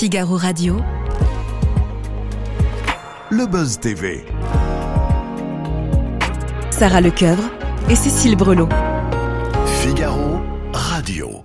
Figaro Radio. Le Buzz TV. Sarah Lecoeuvre et Cécile Brelot. Figaro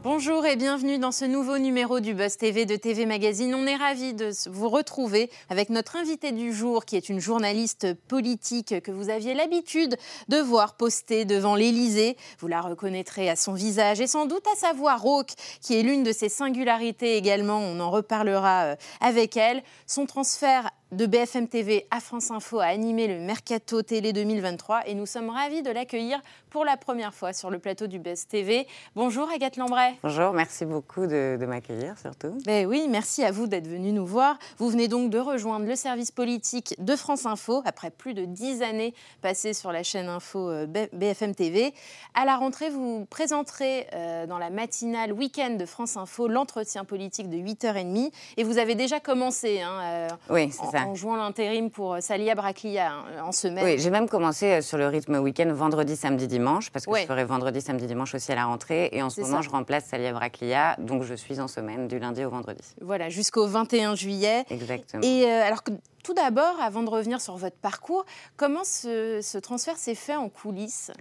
Bonjour et bienvenue dans ce nouveau numéro du Buzz TV de TV Magazine. On est ravis de vous retrouver avec notre invitée du jour qui est une journaliste politique que vous aviez l'habitude de voir poster devant l'Élysée. Vous la reconnaîtrez à son visage et sans doute à sa voix rauque qui est l'une de ses singularités également. On en reparlera euh, avec elle. Son transfert de BFM TV à France Info a animé le Mercato Télé 2023 et nous sommes ravis de l'accueillir pour la première fois sur le plateau du Buzz TV. Bonjour Agathe Lambray. Bonjour, merci beaucoup de, m'accueillir surtout. Ben oui, merci à vous d'être venu nous voir. Vous venez donc de rejoindre le service politique de France Info après plus de dix années passées sur la chaîne Info euh, BFM TV. À la rentrée, vous présenterez euh, dans la matinale week-end de France Info l'entretien politique de 8h30 et vous avez déjà commencé. Hein, euh, oui, c'est ça en jouant l'intérim pour euh, Salia Braclia hein, en semaine. Oui, j'ai même commencé euh, sur le rythme week-end vendredi, samedi, dimanche, parce que je ferai vendredi, samedi, dimanche aussi à la rentrée. Et en ce moment, je remplace Salia Braclia, donc je suis en semaine du lundi au vendredi. Voilà, jusqu'au 21 juillet. Exactement. Et euh, alors que tout d'abord, avant de revenir sur votre parcours, comment ce, ce transfert s'est fait en coulisses?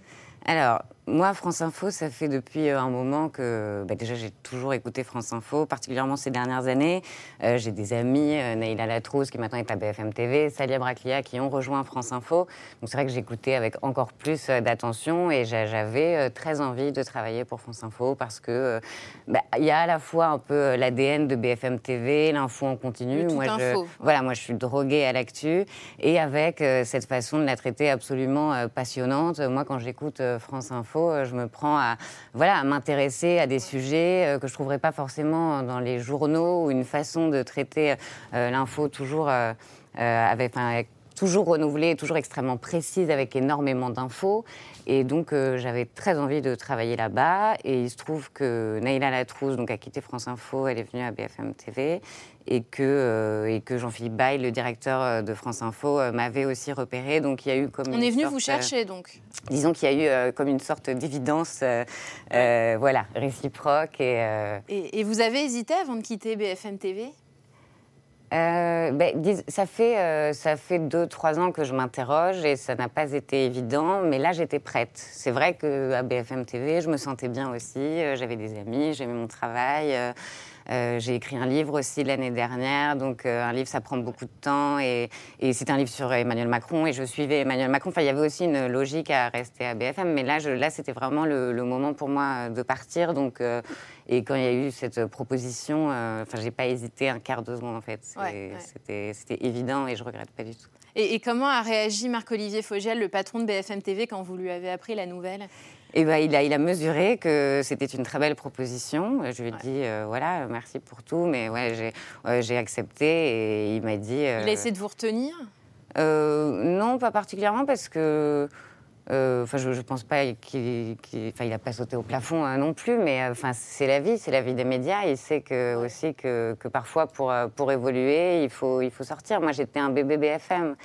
Alors, moi, France Info, ça fait depuis euh, un moment que bah, déjà j'ai toujours écouté France Info, particulièrement ces dernières années. Euh, j'ai des amis, euh, Naïla Latrousse qui maintenant est à BFM TV, Salia Braclia qui ont rejoint France Info. Donc c'est vrai que j'écoutais avec encore plus d'attention et j'avais très envie de travailler pour France Info parce que bah, il y a à la fois un peu l'ADN de BFM TV, l'info en continu. moi, je, voilà, moi je suis droguée à l'actu et avec cette façon de la traiter absolument passionnante. Moi, quand j'écoute France Info, euh, je me prends à, voilà, à m'intéresser à des sujets euh, que je ne trouverais pas forcément dans les journaux ou une façon de traiter euh, l'info toujours avec, toujours renouvelée, toujours extrêmement précise, avec énormément d'infos. Et donc, j'avais très envie de travailler là-bas. Et il se trouve que Naïla Latrousse donc, a quitté France Info, elle est venue à BFM TV et que, euh, et que Jean-Philippe Baye, le directeur euh, de France Info, euh, m'avait aussi repéré. Donc il y a eu comme on est venu vous chercher donc. disons qu'il y a eu comme une sorte d'évidence, voilà, réciproque et, et, vous avez hésité avant de quitter BFM TV ben, ça fait ça fait deux trois ans que je m'interroge et ça n'a pas été évident, mais là j'étais prête. C'est vrai que à BFM TV, je me sentais bien aussi. J'avais des amis, j'aimais mon travail. Euh, j'ai écrit un livre aussi l'année dernière, donc euh, un livre ça prend beaucoup de temps et, c'est un livre sur Emmanuel Macron et je suivais Emmanuel Macron. Enfin, il y avait aussi une logique à rester à BFM, mais là, là c'était vraiment le, moment pour moi de partir. Donc, euh, et quand il y a eu cette proposition, enfin, j'ai pas hésité un quart de seconde en fait. C'était évident et je regrette pas du tout. Et, et comment a réagi Marc-Olivier Fogiel, le patron de BFM TV, quand vous lui avez appris la nouvelle? Et ben, il, a, il a mesuré que c'était une très belle proposition. Je lui ai dit, euh, voilà, merci pour tout, mais ouais, j'ai accepté et il m'a dit... il a essayé de vous retenir? euh, Non, pas particulièrement, parce que... Enfin, je, ne pense pas qu'il enfin, il a pas sauté au plafond hein, non plus, mais enfin, c'est la vie, c'est la vie des médias. Il sait que, aussi que, que, parfois, pour, pour évoluer, il faut, il faut sortir. Moi, j'étais un bébé BFM.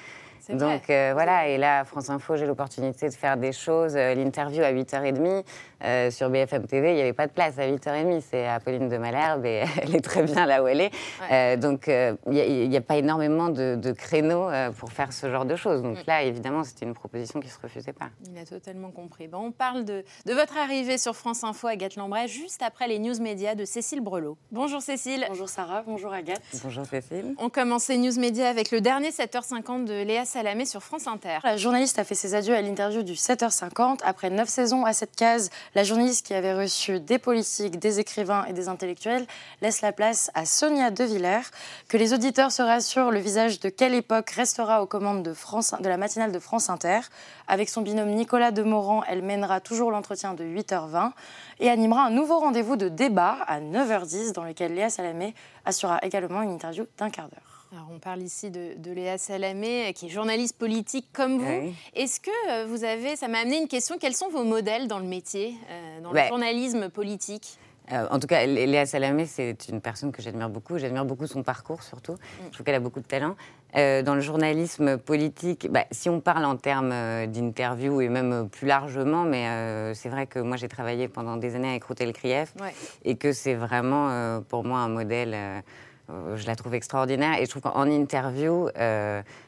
Donc euh, voilà, et là, France Info, j'ai l'opportunité de faire des choses. Euh, l'interview à 8h30 euh, sur BFM TV, il n'y avait pas de place à 8h30. C'est Apolline de Malherbe et elle est très bien là où elle est. donc il n'y a, pas énormément de, créneaux pour faire ce genre de choses. Donc mm. là, évidemment, c'était une proposition qui ne se refusait pas. Il a totalement compris. Bon, on parle de, de votre arrivée sur France Info, Agathe Lambray, juste après les news médias de Cécile Brelot. Bonjour Cécile. Bonjour Sarah, bonjour Agathe. Bonjour Cécile. On commence les news médias avec le dernier 7h50 de Léa Salamé sur France Inter. La journaliste a fait ses adieux à l'interview du 7h50. Après neuf saisons à cette case, la journaliste qui avait reçu des politiques, des écrivains et des intellectuels laisse la place à Sonia De Villers. Que les auditeurs se rassurent, le visage de quelle époque restera aux commandes de, France, de la matinale de France Inter. Avec son binôme Nicolas Demorand, elle mènera toujours l'entretien de 8h20 et animera un nouveau rendez-vous de débat à 9h10 dans lequel Léa Salamé assurera également une interview d'un quart d'heure on parle ici de, Léa Salamé, qui est journaliste politique comme vous. Est-ce que euh, vous avez, ça m'a amené une question, quels sont vos modèles dans le métier, euh, dans le journalisme politique? Euh, en tout cas, Léa Salamé, c'est une personne que j'admire beaucoup. J'admire beaucoup son parcours, surtout. Mm. Je trouve qu'elle a beaucoup de talent. dans le journalisme politique, bah, si on parle en termes d'interview et même plus largement, mais c'est vrai que moi, j'ai travaillé pendant des années avec Routel Krief et que c'est vraiment, pour moi, un modèle je la trouve extraordinaire et je trouve qu'en interview,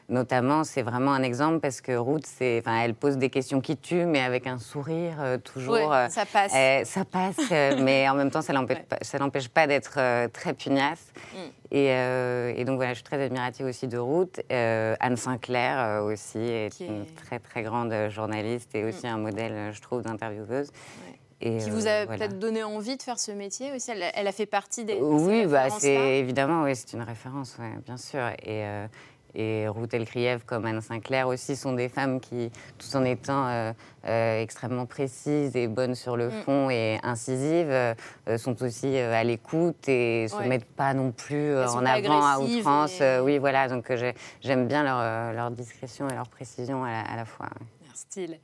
notamment, c'est vraiment un exemple parce que Ruth, elle pose des questions qui tuent, mais avec un sourire toujours. ça passe. ça passe, mais en même temps, ça n'empêche pas, d'être très pugnace. Mm. Et, donc voilà, je suis très admirative aussi de Ruth. Anne Sinclair aussi est, une très très grande journaliste et aussi mm. un modèle, je trouve, d'intervieweuse. Et qui vous a peut-être donné envie de faire ce métier aussi elle, a fait partie des. Oui, bah, c'est évidemment, oui, c'est une référence, bien sûr. Et, et Ruth Elkriev comme Anne Sinclair aussi sont des femmes qui, tout en étant euh, euh, extrêmement précises et bonnes sur le mm. fond et incisives, euh, sont aussi à l'écoute et ne se mettent pas non plus en avant à outrance. oui, voilà, donc j'aime bien leur, leur, discrétion et leur précision à la, fois. Merci.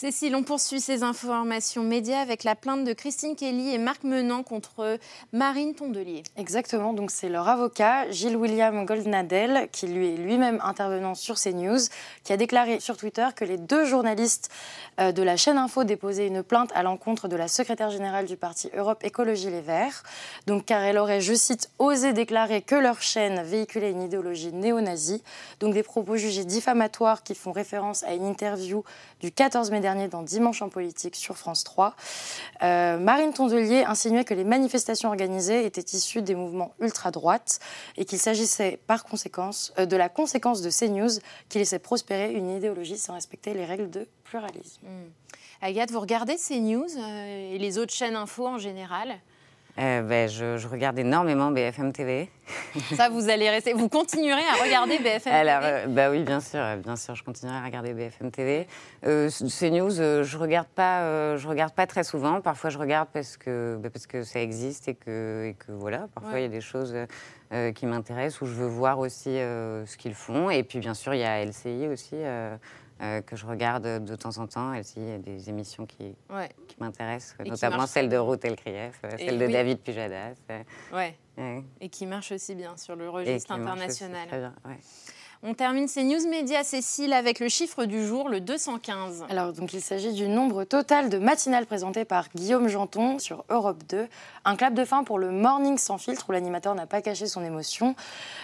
Cécile, on poursuit ces informations médias avec la plainte de Christine Kelly et Marc Menant contre Marine Tondelier. Exactement, donc c'est leur avocat, Gilles William Goldnadel, qui lui est lui-même intervenant sur CNews, qui a déclaré sur Twitter que les deux journalistes euh, de la chaîne Info déposaient une plainte à l'encontre de la secrétaire générale du parti Europe Écologie Les Verts, donc car elle aurait, je cite, osé déclarer que leur chaîne véhiculait une idéologie néo-nazie, donc des propos jugés diffamatoires qui font référence à une interview du 14 mai dernier dans Dimanche en politique sur France 3. Euh, Marine Tondelier insinuait que les manifestations organisées étaient issues des mouvements ultra-droite et qu'il s'agissait par conséquence euh, de la conséquence de ces news qui laissait prospérer une idéologie sans respecter les règles de pluralisme. Hmm. Agathe, vous regardez ces news euh, et les autres chaînes info en général? Euh, ben, je, regarde énormément BFM TV. Ça, vous allez rester. Vous continuerez à regarder BFM Alors, TV euh, bah oui, bien sûr, bien sûr, je continuerai à regarder BFM TV. Euh, CNews, je regarde pas, je regarde pas très souvent. Parfois, je regarde parce que bah, parce que ça existe et que, et que voilà. Parfois, il y a des choses qui m'intéressent où je veux voir aussi ce qu'ils font. Et puis, bien sûr, il y a LCI aussi. Euh, que je regarde de temps en temps. Il y a des émissions qui, qui m'intéressent, notamment celle de Ruth Elkrief, euh, celle de David Pujadas. Ouais. Et qui marche aussi bien sur le registre international. Très bien, on termine ces news médias, Cécile, avec le chiffre du jour, le 215. Alors, donc, il s'agit du nombre total de matinales présentées par Guillaume Janton sur Europe 2. Un clap de fin pour le Morning sans filtre, où l'animateur n'a pas caché son émotion.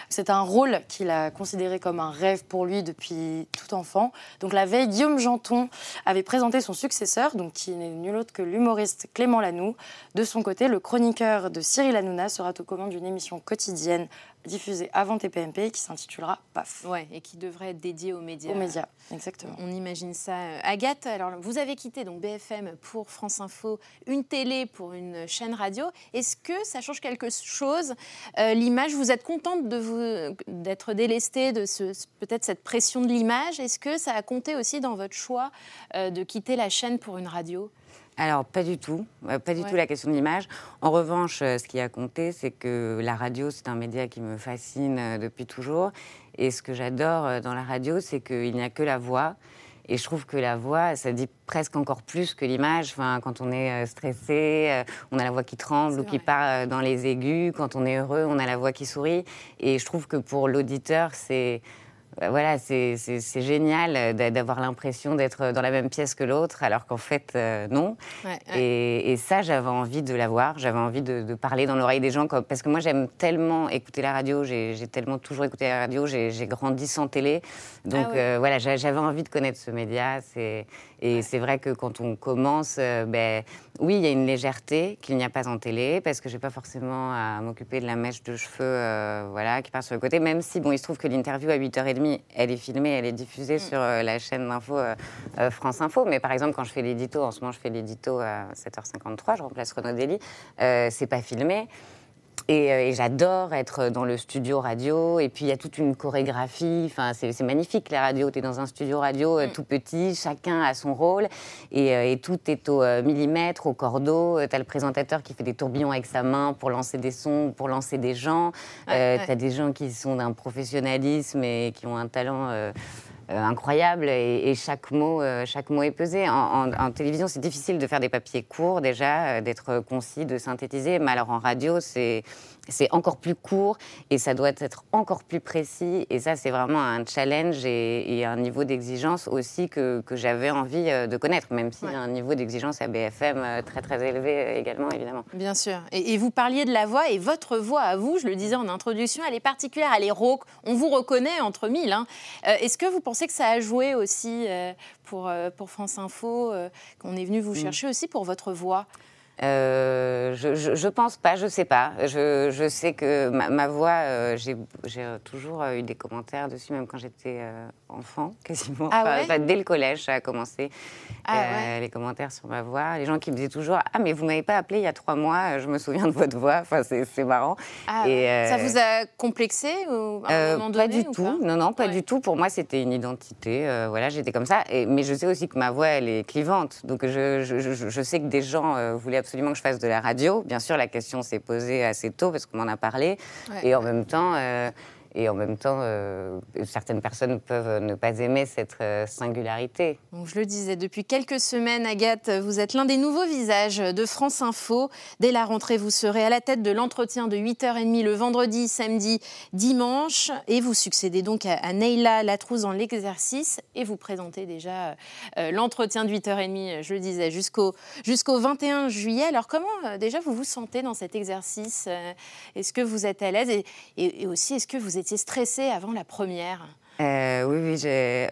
C'est un rôle qu'il a considéré comme un rêve pour lui depuis tout enfant. Donc, la veille, Guillaume Janton avait présenté son successeur, donc qui n'est nul autre que l'humoriste Clément Lanoux. De son côté, le chroniqueur de Cyril Hanouna sera aux commandes d'une émission quotidienne diffusée avant TPMP qui s'intitulera PAF. Ouais, et qui devrait être dédiée aux médias. Aux médias, exactement. On imagine ça. Agathe, alors vous avez quitté donc BFM pour France Info, une télé pour une chaîne radio. Est-ce que ça change quelque chose euh, L'image, vous êtes contente de vous d'être délestée de ce, peut-être cette pression de l'image? Est-ce que ça a compté aussi dans votre choix euh, de quitter la chaîne pour une radio? Alors, pas du tout. Euh, pas du tout la question de l'image. En revanche, euh, ce qui a compté, c'est que la radio, c'est un média qui me fascine euh, depuis toujours. Et ce que j'adore dans la radio, c'est qu'il n'y a que la voix. Et je trouve que la voix, ça dit presque encore plus que l'image. Enfin, quand on est stressé, on a la voix qui tremble ou qui part dans les aigus. Quand on est heureux, on a la voix qui sourit. Et je trouve que pour l'auditeur, c'est voilà, c'est génial d'avoir l'impression d'être dans la même pièce que l'autre, alors qu'en fait, euh, non. Et, ça, j'avais envie de l'avoir, j'avais envie de, parler dans l'oreille des gens, parce que moi, j'aime tellement écouter la radio, j'ai tellement toujours écouté la radio, j'ai grandi sans télé. Donc ah euh, voilà, j'avais envie de connaître ce média. Et c'est vrai que quand on commence, euh, ben, oui, il y a une légèreté qu'il n'y a pas en télé, parce que je n'ai pas forcément à m'occuper de la mèche de cheveux voilà, qui part sur le côté, même si, bon, il se trouve que l'interview à 8h30, elle est filmée, elle est diffusée mm. sur euh, la chaîne d'info euh, euh, France Info. Mais par exemple, quand je fais l'édito, en ce moment, je fais l'édito à 7h53, je remplace Renaud Dely, c'est pas filmé. Euh, et, j'adore être dans le studio radio. Et puis il y a toute une chorégraphie. Enfin, c'est magnifique la radio. Tu es dans un studio radio euh, mm. tout petit, chacun a son rôle. Et, euh, tout est au millimètre, au cordeau. Tu as le présentateur qui fait des tourbillons avec sa main pour lancer des sons, pour lancer des gens. tu as des gens qui sont d'un professionnalisme et qui ont un talent incroyable et, chaque, mot, chaque mot est pesé. En, télévision, c'est difficile de faire des papiers courts déjà, d'être concis, de synthétiser, mais alors en radio, c'est c'est encore plus court et ça doit être encore plus précis. Et ça, c'est vraiment un challenge et, un niveau d'exigence aussi que, que j'avais envie euh, de connaître, même s'il y a un niveau d'exigence à BFM euh, très très élevé euh, également, évidemment. Bien sûr. Et, vous parliez de la voix et votre voix à vous, je le disais en introduction, elle est particulière, elle est rauque. On vous reconnaît entre mille. Hein. Est-ce que vous pensez que ça a joué aussi pour, pour France Info, qu'on est venu vous mm. chercher aussi pour votre voix? Euh, je, je, pense pas, je sais pas. Je, sais que ma, voix, euh, j'ai toujours eu des commentaires dessus, même quand j'étais euh, enfant, quasiment. Ah dès le collège, ça a commencé. Ah les commentaires sur ma voix. Les gens qui me disaient toujours Ah, mais vous m'avez pas appelé il y a trois mois, je me souviens de votre voix. Enfin, c'est marrant. Ah Et, ça vous a complexé ou à un moment Pas du tout. non, non, pas du tout. Pour moi, c'était une identité. voilà, j'étais comme ça. Et, mais je sais aussi que ma voix, elle est clivante. Donc, je, je sais que des gens voulaient absolument que je fasse de la radio. Bien sûr, la question s'est posée assez tôt parce qu'on m'en a parlé. Et en même temps, euh, et en même temps, euh, certaines personnes peuvent ne pas aimer cette euh, singularité. je le disais, depuis quelques semaines, Agathe, vous êtes l'un des nouveaux visages de France Info. Dès la rentrée, vous serez à la tête de l'entretien de 8h30 le vendredi, samedi, dimanche. Et vous succédez donc à, Neila Latrouze dans l'exercice. Et vous présentez déjà euh, l'entretien de 8h30, je le disais, jusqu'au jusqu'au 21 juillet. Alors comment déjà vous vous sentez dans cet exercice Est-ce que vous êtes à l'aise et, et aussi, est-ce que vous êtes étiez stressée avant la première euh, oui, oui, j'ai,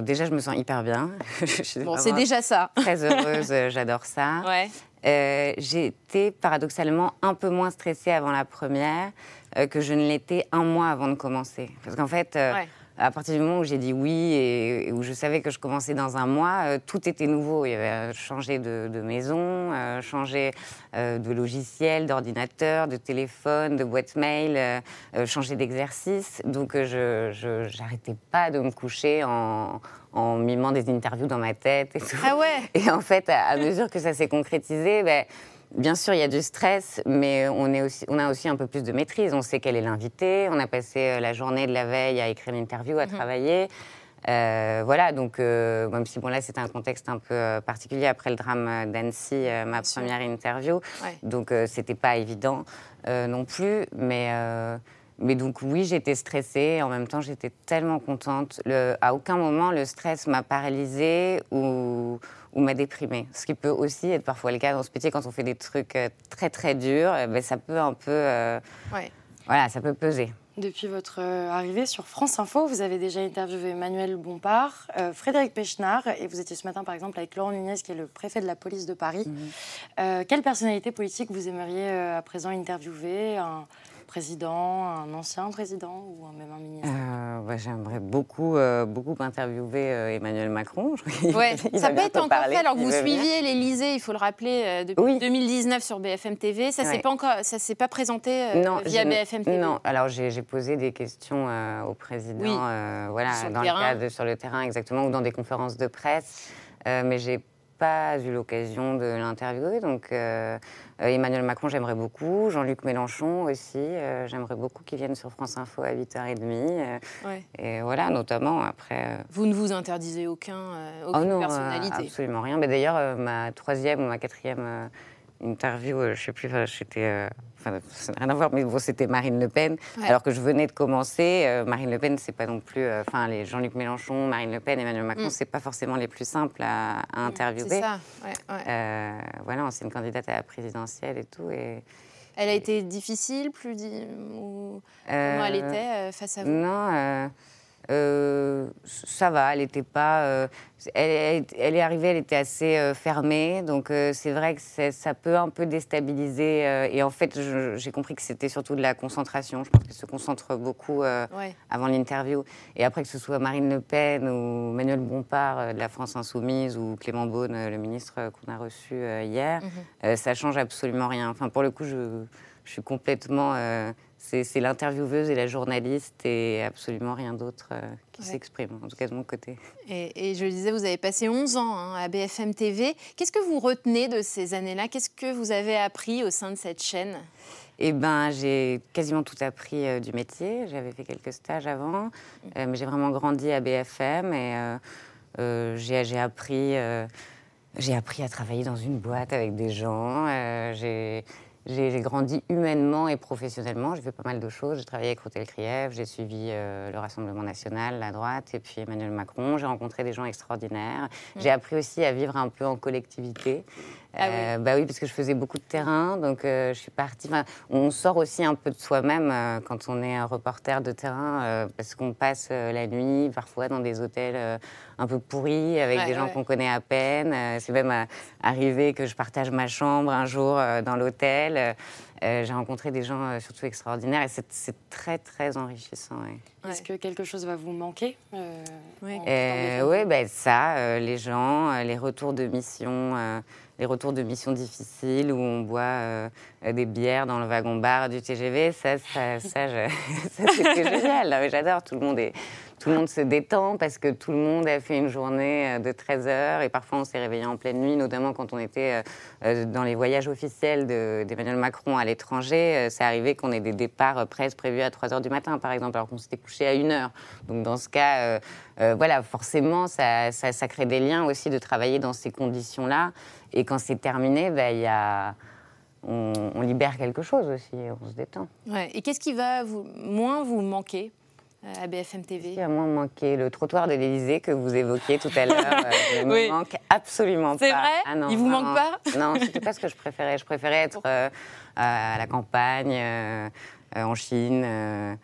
déjà je me sens hyper bien. bon, c'est déjà ça. Très heureuse, j'adore ça. Ouais. Euh, été paradoxalement un peu moins stressée avant la première euh, que je ne l'étais un mois avant de commencer. Parce qu'en fait, à partir du moment où j'ai dit oui et, où je savais que je commençais dans un mois, euh, tout était nouveau. Il y avait euh, changé de, maison, euh, changé de logiciel, d'ordinateur, de téléphone, de boîte mail, changé d'exercice. Donc je n'arrêtais pas de me coucher en, en mimant des interviews dans ma tête et tout. Ah ouais Et en fait, à, mesure que ça s'est concrétisé, ben, Bien sûr, il y a du stress, mais on, est aussi, on a aussi un peu plus de maîtrise. On sait quel est l'invité. On a passé euh, la journée de la veille à écrire l'interview, à mhm. travailler. Euh, voilà, donc euh, même si bon là c'était un contexte un peu particulier après le drame d'Annecy, ma première interview, donc c'était pas évident non plus, mais mais donc oui j'étais stressée, en même temps j'étais tellement contente. Le, à aucun moment le stress m'a paralysée ou ou m'a déprimé. Ce qui peut aussi être parfois le cas dans ce métier quand on fait des trucs euh, très très durs, eh ben, ça peut un peu. Euh, voilà, ça peut peser. Depuis votre euh, arrivée sur France Info, vous avez déjà interviewé Emmanuel Bompard, Frédéric Pechnard, et vous étiez ce matin par exemple avec Laurent Nunez, qui est le préfet de la police de Paris. Mhm. quelle personnalité politique vous aimeriez à présent interviewer? Président, un ancien président ou même un ministre? Euh, J'aimerais beaucoup, euh, beaucoup interviewer euh, Emmanuel Macron. Ouais, ça peut être encore fait alors que vous suiviez l'Elysée, il faut le rappeler, depuis 2019 sur BFM TV. Ça ne s'est pas présenté via BFM TV Non, alors j'ai posé des questions au président voilà, sur dans le, cadre, sur le terrain exactement, ou dans des conférences de presse. mais j'ai pas eu l'occasion de l'interviewer. Donc euh, euh, Emmanuel Macron, j'aimerais beaucoup. Jean-Luc Mélenchon aussi, euh, j'aimerais beaucoup qu'il vienne sur France Info à 8h30. Et voilà, notamment après. Vous ne vous interdisez aucun, aucune oh non, personnalité Absolument rien. Mais d'ailleurs, ma troisième ou ma quatrième interview, je ne sais plus, c'était enfin, ça n'a rien à voir, mais bon, c'était Marine Le Pen. Alors que je venais de commencer, euh, Marine Le Pen, c'est pas non plus, euh, enfin, les Jean-Luc Mélenchon, Marine Le Pen, Emmanuel Macron, mm. c'est pas forcément les plus simples à, mm, interviewer. C'est ça, euh, voilà, c'est une candidate à la présidentielle et tout. Et, elle a été difficile, plus ou comment elle était face à vous? Non. Euh, ça va, elle n'était pas. Euh, elle, est arrivée, elle était assez euh, fermée, donc c'est vrai que ça peut un peu déstabiliser. et en fait, j'ai compris que c'était surtout de la concentration. Je pense qu'elle se concentre beaucoup avant l'interview. Et après, que ce soit Marine Le Pen ou Manuel Bompard de la France Insoumise ou Clément Beaune, le ministre qu'on a reçu hier, mhm. ça change absolument rien. Enfin, pour le coup, je, je suis complètement c'est l'intervieweuse et la journaliste et absolument rien d'autre euh, qui s'exprime, en tout cas de mon côté. Et, je le disais, vous avez passé 11 ans hein, à BFM TV. Qu'est-ce que vous retenez de ces années-là? Qu'est-ce que vous avez appris au sein de cette chaîne? Eh ben, j'ai quasiment tout appris euh, du métier. J'avais fait quelques stages avant, euh, mais j'ai vraiment grandi à BFM et j'ai appris, j'ai appris à travailler dans une boîte avec des gens. j'ai j'ai grandi humainement et professionnellement. J'ai fait pas mal de choses. J'ai travaillé avec Rotel Krief, j'ai suivi euh, le Rassemblement national, la droite, et puis Emmanuel Macron. J'ai rencontré des gens extraordinaires. J'ai appris aussi à vivre un peu en collectivité. Ah oui. Euh, bah oui, parce que je faisais beaucoup de terrain, donc euh, je suis partie. enfin, on sort aussi un peu de soi-même euh, quand on est un reporter de terrain, parce qu'on passe la nuit parfois dans des hôtels un peu pourris avec Ouais, des gens ouais. qu'on connaît à peine. C'est même arrivé que je partage ma chambre un jour dans l'hôtel. Euh, euh, J'ai rencontré des gens euh, surtout extraordinaires et c'est- très très enrichissant. ouais. Est-ce que quelque chose va vous manquer euh, Oui. Euh, ouais, ben ça, euh, les gens, euh, les retours de mission, euh, les retours de mission difficiles où on boit des bières dans le wagon-bar du TGV, ça, ça, ça, ça, c'était génial. J'adore. Tout le monde est, tout le monde se détend parce que tout le monde a fait une journée euh, de 13 heures et parfois on s'est réveillé en pleine nuit, notamment quand on était euh, euh, dans les voyages officiels de- d'Emmanuel Macron à l'étranger. C'est arrivé qu'on ait des départs presque prévus à 3 heures du matin, par exemple, alors qu'on s'était couché à 1 heure. Donc dans ce cas, voilà, forcément, ça, crée des liens aussi de travailler dans ces conditions-là. Et quand c'est terminé, ben, il y a... on, libère quelque chose aussi, on se détend. Ouais. Et qu'est-ce qui va moins vous manquer à BFM Il TV y a moins manqué le trottoir de l'Élysée que vous évoquiez tout à l'heure. euh, ne me Oui. manque absolument pas. C'est vrai Ah non, Il vous manque pas Non, c'était pas ce que je préférais. Je préférais être euh, à la campagne, euh, euh, en Chine. euh,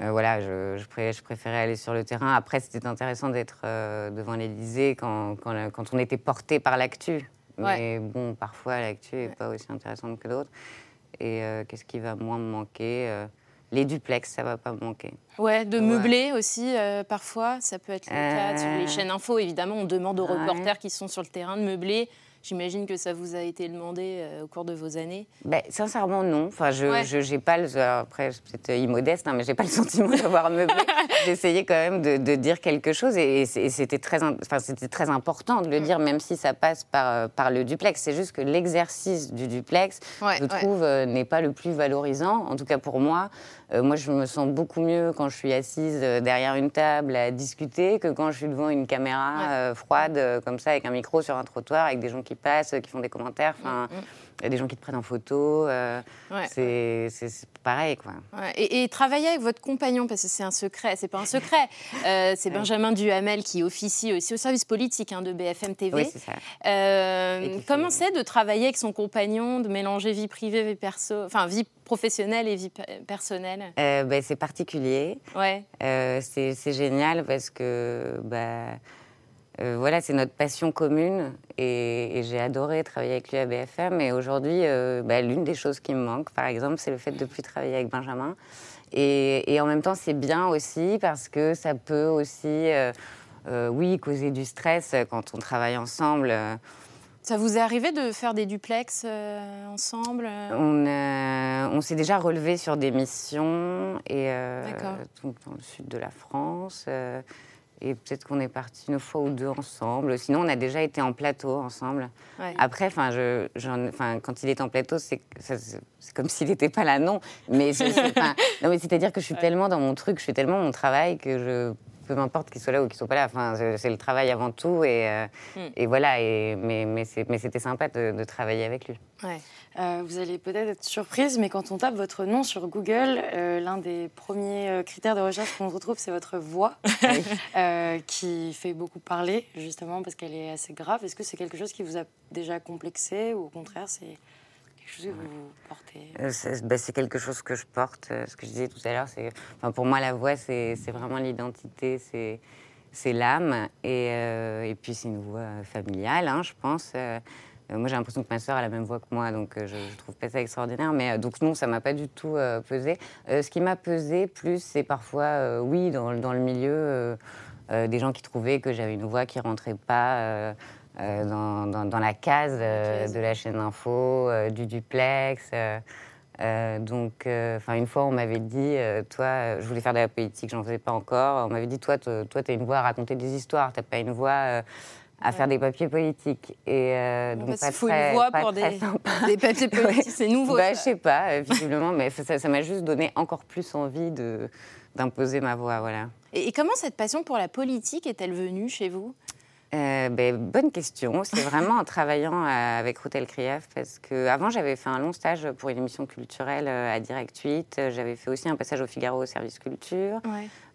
euh, voilà, je, je pré- je préférais aller sur le terrain. Après, c'était intéressant d'être euh, devant l'Élysée quand, quand, on était porté par l'actu. Mais bon, parfois, l'actu n'est pas aussi intéressante que d'autres. Et euh, qu'est-ce qui va moins me manquer Euh, Les duplex, ça va pas me manquer. Ouais, de Ouais. meubler aussi, euh, parfois. Ça peut être le cas sur les Euh. chaînes info. Évidemment, on demande aux Ouais. reporters qui sont sur le terrain de meubler. J'imagine que ça vous a été demandé euh, au cours de vos années. Ben, sincèrement, non. Enfin, je, Ouais. j'ai pas le, après, peut-être immodeste, hein, mais j'ai pas le sentiment d'avoir meublé. J'essayais quand même de, de dire quelque chose et, c'était très, enfin, c'était très important de le dire, même si ça passe par, par le duplex. C'est juste que l'exercice du duplex, Ouais, je trouve, n'est pas le plus valorisant. En tout cas pour moi, Euh, moi, je me sens beaucoup mieux quand je suis assise euh, derrière une table à discuter que quand je suis devant une caméra Ouais. euh, froide, comme ça, avec un micro sur un trottoir, avec des gens qui passent, qui font des commentaires. Enfin, il y a des gens qui te prennent en photo. euh, Ouais. c'est pareil, quoi. Ouais, Et, et travailler avec votre compagnon, parce que c'est un secret, c'est pas un secret. Euh, c'est Benjamin Duhamel qui officie aussi au service politique hein, de BFM TV. Oui, c'est ça. Euh, comment c'est de travailler avec son compagnon, de mélanger vie privée, vie perso, enfin vie professionnelle et vie pe- personnelle? Ben, c'est particulier. Ouais, c'est c'est génial parce que bah, euh, voilà, c'est notre passion commune et, et j'ai adoré travailler avec lui à BFM. Et aujourd'hui, euh, bah, l'une des choses qui me manque, par exemple, c'est le fait de ne plus travailler avec Benjamin. Et, et en même temps, c'est bien aussi parce que ça peut aussi, euh, oui, causer du stress quand on travaille ensemble. Ça vous est arrivé de faire des duplex euh, ensemble On, euh, on s'est déjà relevé sur des missions et euh, donc dans le sud de la France. Et peut-être qu'on est parti une fois ou deux ensemble. Sinon, on a déjà été en plateau ensemble. Ouais. Après, je, enfin, quand il est en plateau, c'est, comme s'il n'était pas là, non. Mais c'est-à-dire que je suis tellement dans mon truc, je fais tellement mon travail que je peu m'importe qu'il soit là ou qu'il soit pas là. Enfin, c'est, le travail avant tout et, euh, Hmm. et voilà. Et, mais, c'était sympa de, de travailler avec lui. Ouais. Euh, vous allez peut-être être surprise, mais quand on tape votre nom sur Google, euh, l'un des premiers critères de recherche qu'on retrouve, c'est votre voix, qui fait beaucoup parler, justement, parce qu'elle est assez grave. Est-ce que c'est quelque chose qui vous a déjà complexé, ou au contraire, c'est chose que vous portez Euh, C'est bah, c'est quelque chose que je porte. euh, Ce que je disais tout à l'heure, c'est, enfin, pour moi, la voix, c'est vraiment l'identité, c'est l'âme. Et, euh, et puis, c'est une voix familiale, hein, je pense. Euh, moi, j'ai l'impression que ma sœur a la même voix que moi, donc je, je trouve pas ça extraordinaire. Mais donc non, ça m'a pas du tout euh, pesé. Euh, ce qui m'a pesé plus, c'est parfois, euh, oui, dans, le- dans le milieu, des gens qui trouvaient que j'avais une voix qui rentrait pas. Euh, euh, dans, dans- dans la case euh, de la chaîne info, euh, du duplex. euh, euh, donc, euh, enfin, une fois, on m'avait dit, euh, toi, euh, je voulais faire de la politique, j'en faisais pas encore. On m'avait dit, toi, toi, t'as une voix à raconter des histoires, t'as pas une voix euh, à faire des papiers politiques. Et euh, donc, Parce pas faut très- une voix pas pour très des, sympa. des papiers politiques, c'est nouveau. Bah, je sais pas, euh, visiblement, mais ça m'a juste donné encore plus envie d'imposer ma voix, voilà. Et, et comment cette passion pour la politique est-elle venue chez vous? Euh, ben, bonne question. C'est vraiment en travaillant euh, avec Routel Krief parce que avant j'avais fait un long stage pour une émission culturelle euh, à Direct 8. Euh, J'avais fait aussi un passage au Figaro au service culture.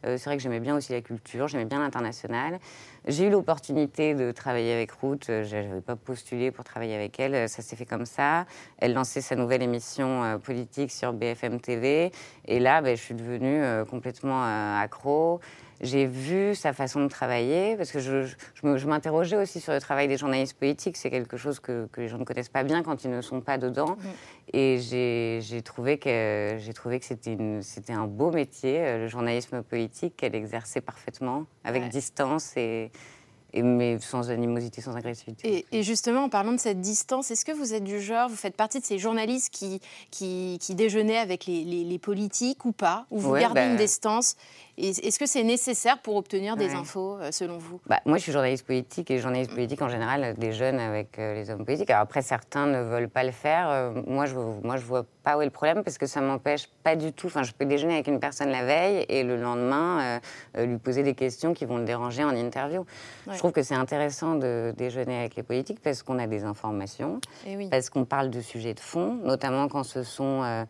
Euh, c'est vrai que j'aimais bien aussi la culture, j'aimais bien l'international. J'ai eu l'opportunité de travailler avec Ruth. Je n'avais pas postulé pour travailler avec elle. Ça s'est fait comme ça. Elle lançait sa nouvelle émission politique sur BFM TV. Et là, ben, je suis devenue complètement accro. J'ai vu sa façon de travailler, parce que je, m'interrogeais aussi sur le travail des journalistes politiques. C'est quelque chose que, que les gens ne connaissent pas bien quand ils ne sont pas dedans. Et j'ai trouvé que, j'ai trouvé que c'était un beau métier, euh, le journalisme politique, qu'elle exerçait parfaitement, avec Ouais. distance, et, et, mais sans animosité, sans agressivité. Et, et justement, en parlant de cette distance, est-ce que vous êtes du genre, vous faites partie de ces journalistes qui, qui, qui déjeunaient avec les, les- les politiques ou pas? Ou vous Ouais, gardez bah- une distance Et Est-ce que c'est nécessaire pour obtenir des Ouais. infos, euh, selon vous? Bah, moi, je suis journaliste politique et journaliste politique en général des jeunes avec euh, les hommes politiques. Alors après, certains ne veulent pas le faire. Euh, moi, je moi, je vois pas où est le problème parce que ça m'empêche pas du tout. Enfin, je peux déjeuner avec une personne la veille et le lendemain euh, lui poser des questions qui vont le déranger en interview. Ouais. Je trouve que c'est intéressant de déjeuner avec les politiques parce qu'on a des informations, Eh oui. parce qu'on parle de sujets de fond, notamment quand ce sont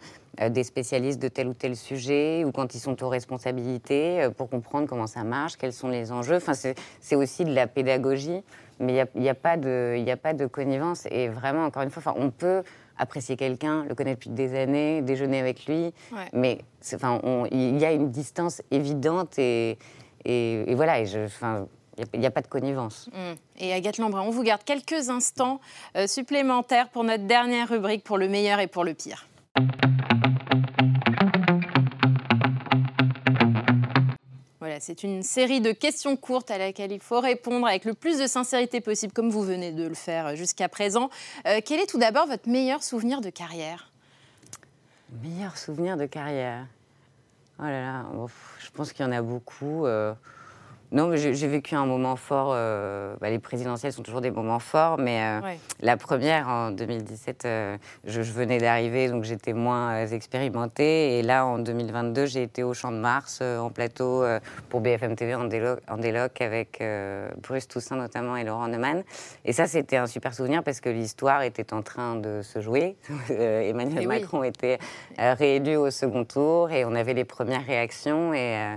des spécialistes de tel ou tel sujet ou quand ils sont aux responsabilités euh, pour comprendre comment ça marche, quels sont les enjeux. Enfin, c'est aussi de la pédagogie, mais il n'y a, y a, pas de- il y a pas de connivence. Et vraiment, encore une fois, enfin, on peut apprécier quelqu'un, le connaître depuis des années, déjeuner avec lui, Ouais. mais enfin, il y a une distance évidente et, et, et voilà. Et je, enfin, il n'y a, pas de connivence. Hum. Et Agathe Lambrun, on vous garde quelques instants euh, supplémentaires pour notre dernière rubrique pour le meilleur et pour le pire. Voilà, c'est une série de questions courtes à laquelle il faut répondre avec le plus de sincérité possible, comme vous venez de le faire jusqu'à présent. Euh, quel est tout d'abord votre meilleur souvenir de carrière? Meilleur souvenir de carrière? Oh là là, je pense qu'il y en a beaucoup. euh. Non, mais j'ai vécu un moment fort. euh, bah, les présidentielles sont toujours des moments forts, mais euh, Ouais. la première en 2017, euh, je, je venais d'arriver, donc j'étais moins expérimentée. Et là, en 2022, j'ai été au Champ de Mars, en plateau pour BFM TV en déloc, en déloc avec Bruce Toussaint notamment et Laurent Neumann. Et ça, c'était un super souvenir parce que l'histoire était en train de se jouer. Emmanuel Et oui. Macron était réélu au second tour et on avait les premières réactions. Et,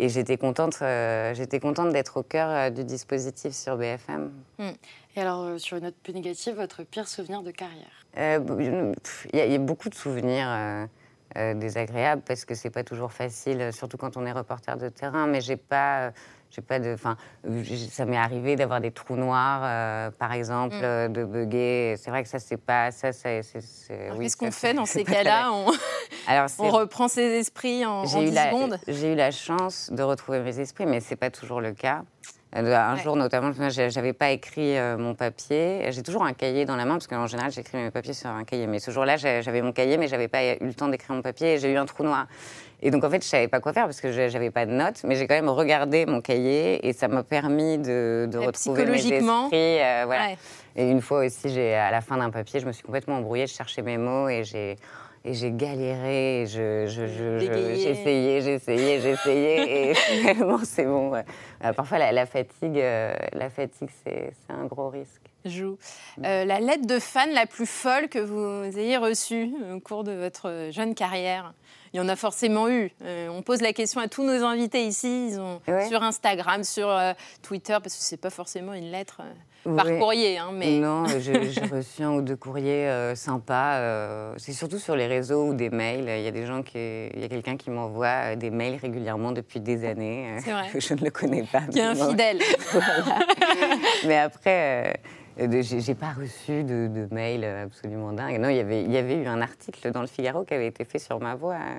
et j'étais contente, euh, j'étais contente d'être au cœur euh, du dispositif sur BFM. Et alors, euh, sur une note plus négative, votre pire souvenir de carrière? Il y, y a beaucoup de souvenirs désagréables parce que c'est pas toujours facile, surtout quand on est reporter de terrain. Mais j'ai pas, j'ai pas de, enfin, ça m'est arrivé d'avoir des trous noirs, euh, par exemple, Mm. euh, de bugger. C'est vrai que ça c'est pas, ça c'est, oui, Qu'est-ce qu'on fait dans ces cas-là on, Alors c'est on reprend ses esprits en, en j'ai eu, 10 la, secondes j'ai eu la chance de retrouver mes esprits, mais c'est pas toujours le cas. Euh, Un Ouais. jour, notamment, j'avais pas écrit euh, mon papier. J'ai toujours un cahier dans la main, parce qu'en général, j'écris mes papiers sur un cahier. Mais ce jour-là, j'avais mon cahier, mais j'avais pas eu le temps d'écrire mon papier et j'ai eu un trou noir. Et donc, en fait, je savais pas quoi faire parce que j'avais pas de notes, mais j'ai quand même regardé mon cahier et ça m'a permis de, retrouver mes esprits. psychologiquement. euh, voilà. Ouais. Et une fois aussi, j'ai, à la fin d'un papier, je me suis complètement embrouillée, je cherchais mes mots et j'ai, et j'ai galéré. et Je, je, j'ai essayé, j'ai essayé, j'ai essayé et finalement, c'est bon. Euh, parfois, la, la fatigue, euh, la fatigue c'est, c'est un gros risque. joue. Euh, la lettre de fan la plus folle que vous ayez reçue au cours de votre jeune carrière Il y en a forcément eu. Euh, on pose la question à tous nos invités ici. Ils ont Ouais. sur Instagram, sur euh, Twitter, parce que c'est pas forcément une lettre euh, par courrier, hein, mais Non, j'ai reçu un ou deux courriers sympas. c'est surtout sur les réseaux ou des mails. Il y a des gens qui, il y a quelqu'un qui m'envoie des mails régulièrement depuis des années. C'est vrai. que je ne le connais pas. qui est infidèle. Mais après, j'ai j'ai pas reçu de, de mail absolument dingue. Non, il y avait, il y avait eu un article dans le Figaro qui avait été fait sur ma voix. euh,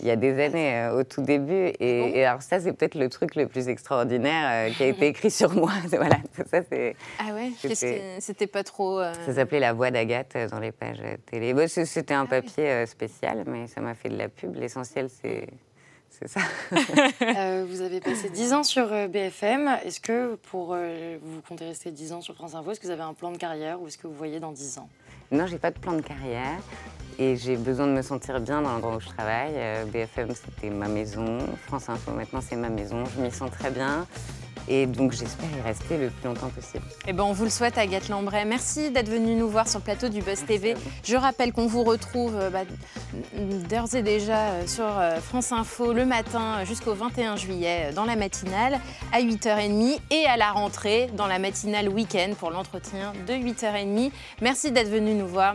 il y a des années, euh, au tout début. Et, et alors ça, c'est peut-être le truc le plus extraordinaire euh, qui a été écrit sur moi. voilà, ça, c'est... Ah ouais C'était- pas trop. euh, Ça s'appelait La Voix d'Agathe euh, dans les pages euh, télé. Bon, C'était Ah un papier euh, spécial, mais ça m'a fait de la pub. L'essentiel, c'est c'est ça. Euh, vous avez passé 10 ans sur euh, BFM. Est-ce que pour euh, vous comptez rester 10 ans sur France Info, est-ce que vous avez un plan de carrière ou est-ce que vous voyez dans 10 ans? Non, j'ai pas de plan de carrière et j'ai besoin de me sentir bien dans l'endroit où je travaille. Euh, BFM, c'était ma maison. France Info, maintenant, c'est ma maison. Je m'y sens très bien. Et donc, j'espère y rester le plus longtemps possible. Eh ben, on vous le souhaite, Agathe Lambray. Merci d'être venue nous voir sur le plateau du Buzz TV. Je rappelle qu'on vous retrouve euh, bah, d'ores et déjà euh, sur euh, France Info le matin jusqu'au 21 juillet dans la matinale à 8h30 et à la rentrée dans la matinale week-end pour l'entretien de 8h30. Merci d'être venu nous voir.